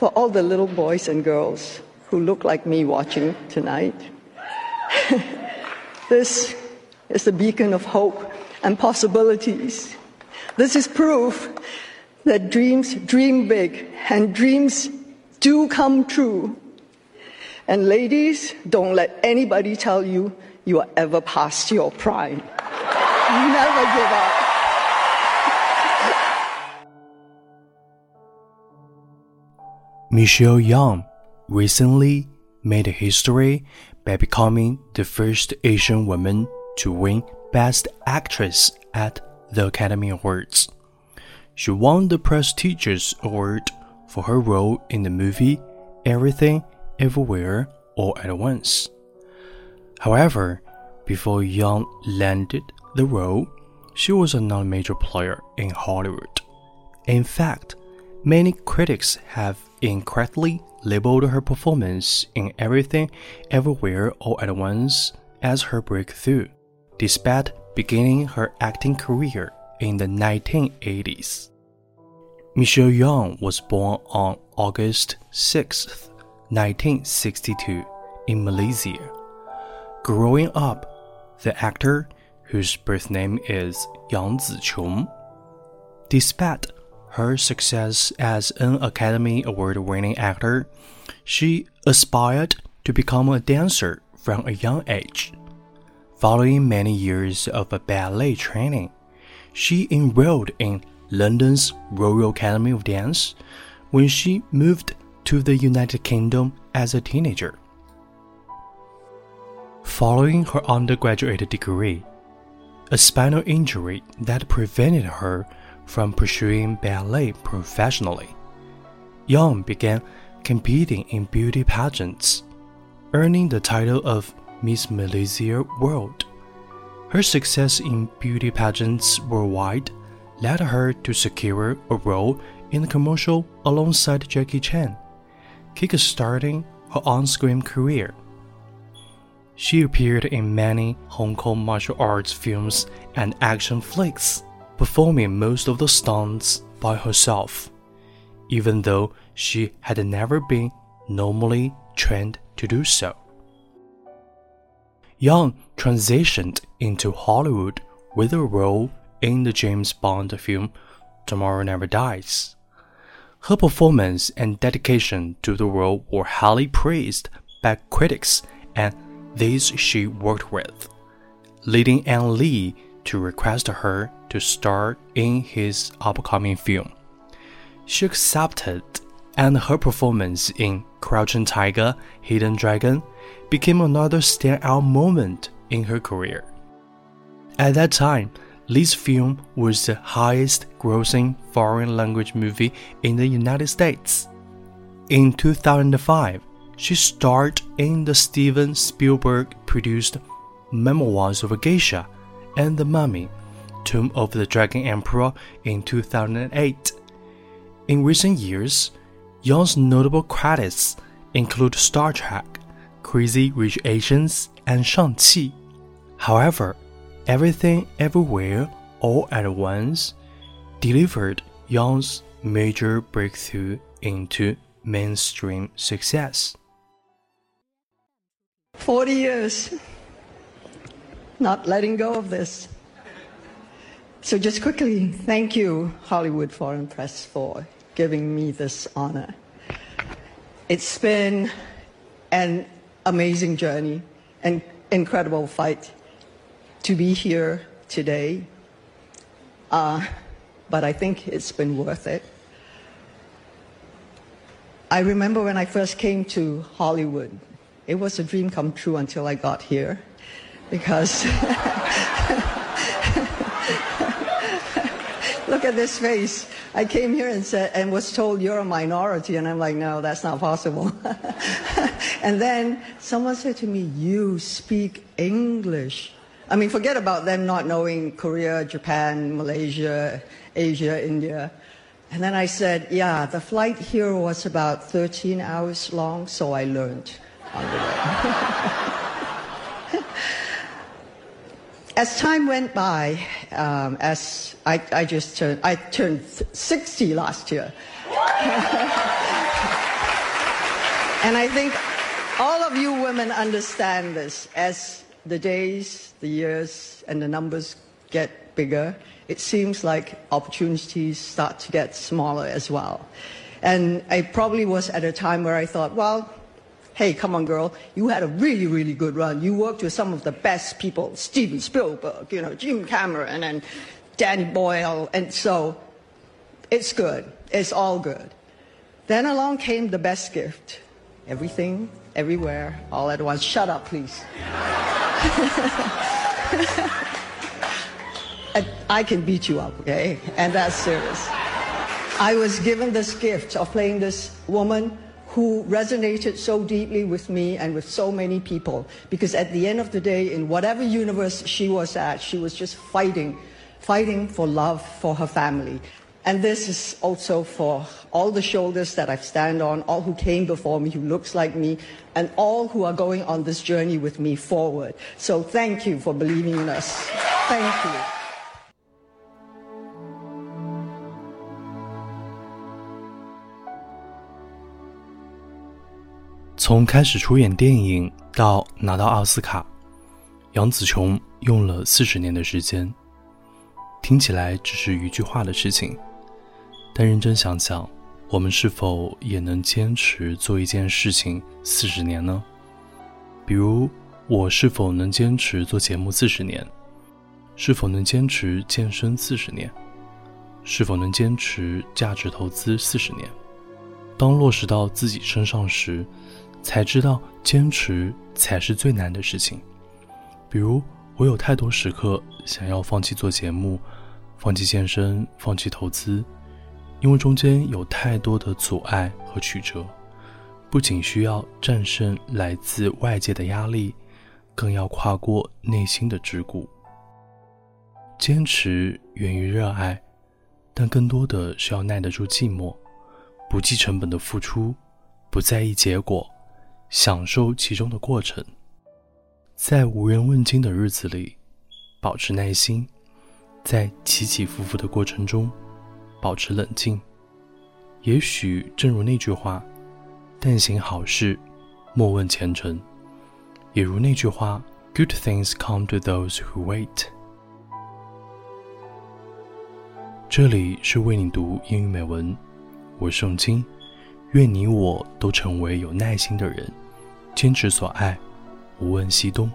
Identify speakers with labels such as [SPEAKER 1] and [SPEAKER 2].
[SPEAKER 1] for all the little boys and girls who look like me watching tonight. this is the beacon of hope and possibilities. This is proof that dreams dream big and dreams do come true. And ladies, don't let anybody tell you you are ever past your prime. Never give up.
[SPEAKER 2] Michelle Yeoh recently made history by becoming the first Asian woman to win Best Actress at the Academy Awards. She won the prestigious award for her role in the movie Everything, Everywhere, All at Once. However, before Yeoh landed the role, she was not a major player in Hollywood. In fact, many critics have incorrectly labeled her performance in Everything, Everywhere, All at Once as her breakthrough, despite beginning her acting career in the 1980s. Michelle Yeoh was born on August 6, 1962, in Malaysia. Growing up, the actor, whose birth name is Yang Ziqiong, despite her success as an Academy Award winning actor, she aspired to become a dancer from a young age. Following many years of ballet training, she enrolled in London's Royal Academy of Dance when she moved to the United Kingdom as a teenager. Following her undergraduate degree, a spinal injury that prevented her from pursuing ballet professionally, Yeoh began competing in beauty pageants, earning the title of Miss Malaysia World. Her success in beauty pageants worldwide led her to secure a role in a commercial alongside Jackie Chan, kick-starting her on-screen career. She appeared in many Hong Kong martial arts films and action flicks, performing most of the stunts by herself, even though she had never been normally trained to do so. Yeoh transitioned into Hollywood with a role in the James Bond film Tomorrow Never Dies. Her performance and dedication to the role were highly praised by critics and those she worked with, leading Ang Lee to request her to star in his upcoming film. She accepted, and her performance in Crouching Tiger, Hidden Dragon became another standout moment in her career. At that time, Lee's film was the highest grossing foreign language movie in the United States. In 2005, she starred in the Steven Spielberg produced Memoirs of a Geisha and The Mummy, Tomb of the Dragon Emperor in 2008. In recent years, Yeoh's notable credits include Star Trek, Crazy Rich Asians, and Shang-Chi. However, Everything Everywhere All at Once delivered Yeoh's major breakthrough into mainstream success.
[SPEAKER 1] 40 years not letting go of this. So, just quickly, thank you, Hollywood Foreign Press, for giving me this honor. It's been an amazing journey, an incredible fight to be here today, uh, but I think it's been worth it. I remember when I first came to Hollywood, it was a dream come true until I got here because look at this face. I came here and said and was told you're a minority and I'm like no that's not possible. and then someone said to me you speak English. I mean, forget about them not knowing Korea, Japan, Malaysia, Asia, India. And then I said, yeah, the flight here was about 13 hours long, so I learned on the way. As time went by, um, as I, I, just turned, I turned 60 last year. And I think all of you women understand this as the days, the years, and the numbers get bigger. It seems like opportunities start to get smaller as well. And I probably was at a time where I thought, well, hey, come on, girl, you had a really, really good run. You worked with some of the best people, Steven Spielberg, you know, Jim Cameron, and Danny Boyle, and so it's good. It's all good. Then along came the best gift. Everything, everywhere, all at once. Shut up, please. I can beat you up, okay? And that's serious. I was given this gift of playing this woman who resonated so deeply with me and with so many people because at the end of the day, in whatever universe she was at, she was just fighting, fighting for love for her family. And this is also for all the shoulders that I've stand on, all who came before me, who looks like me, and all who are going on this journey with me forward. So thank you for believing in us. Thank you.
[SPEAKER 2] 从开始出演电影到拿到奥斯卡，杨紫琼用了四十年的时间。听起来只是一句话的事情。但认真想想，我们是否也能坚持做一件事情四十年呢？比如，我是否能坚持做节目四十年？是否能坚持健身四十年？是否能坚持价值投资四十年？当落实到自己身上时，才知道坚持才是最难的事情。比如，我有太多时刻想要放弃做节目，放弃健身，放弃投资。因为中间有太多的阻碍和曲折，不仅需要战胜来自外界的压力，更要跨过内心的桎梏。坚持源于热爱，但更多的是要耐得住寂寞，不计成本的付出，不在意结果，享受其中的过程。在无人问津的日子里，保持耐心，在起起伏伏的过程中。保持冷静。也许正如那句话：“但行好事，莫问前程。”也如那句话：“Good things come to those who wait。”这里是为你读英语美文，我是宋金。愿你我都成为有耐心的人，坚持所爱，无问西东。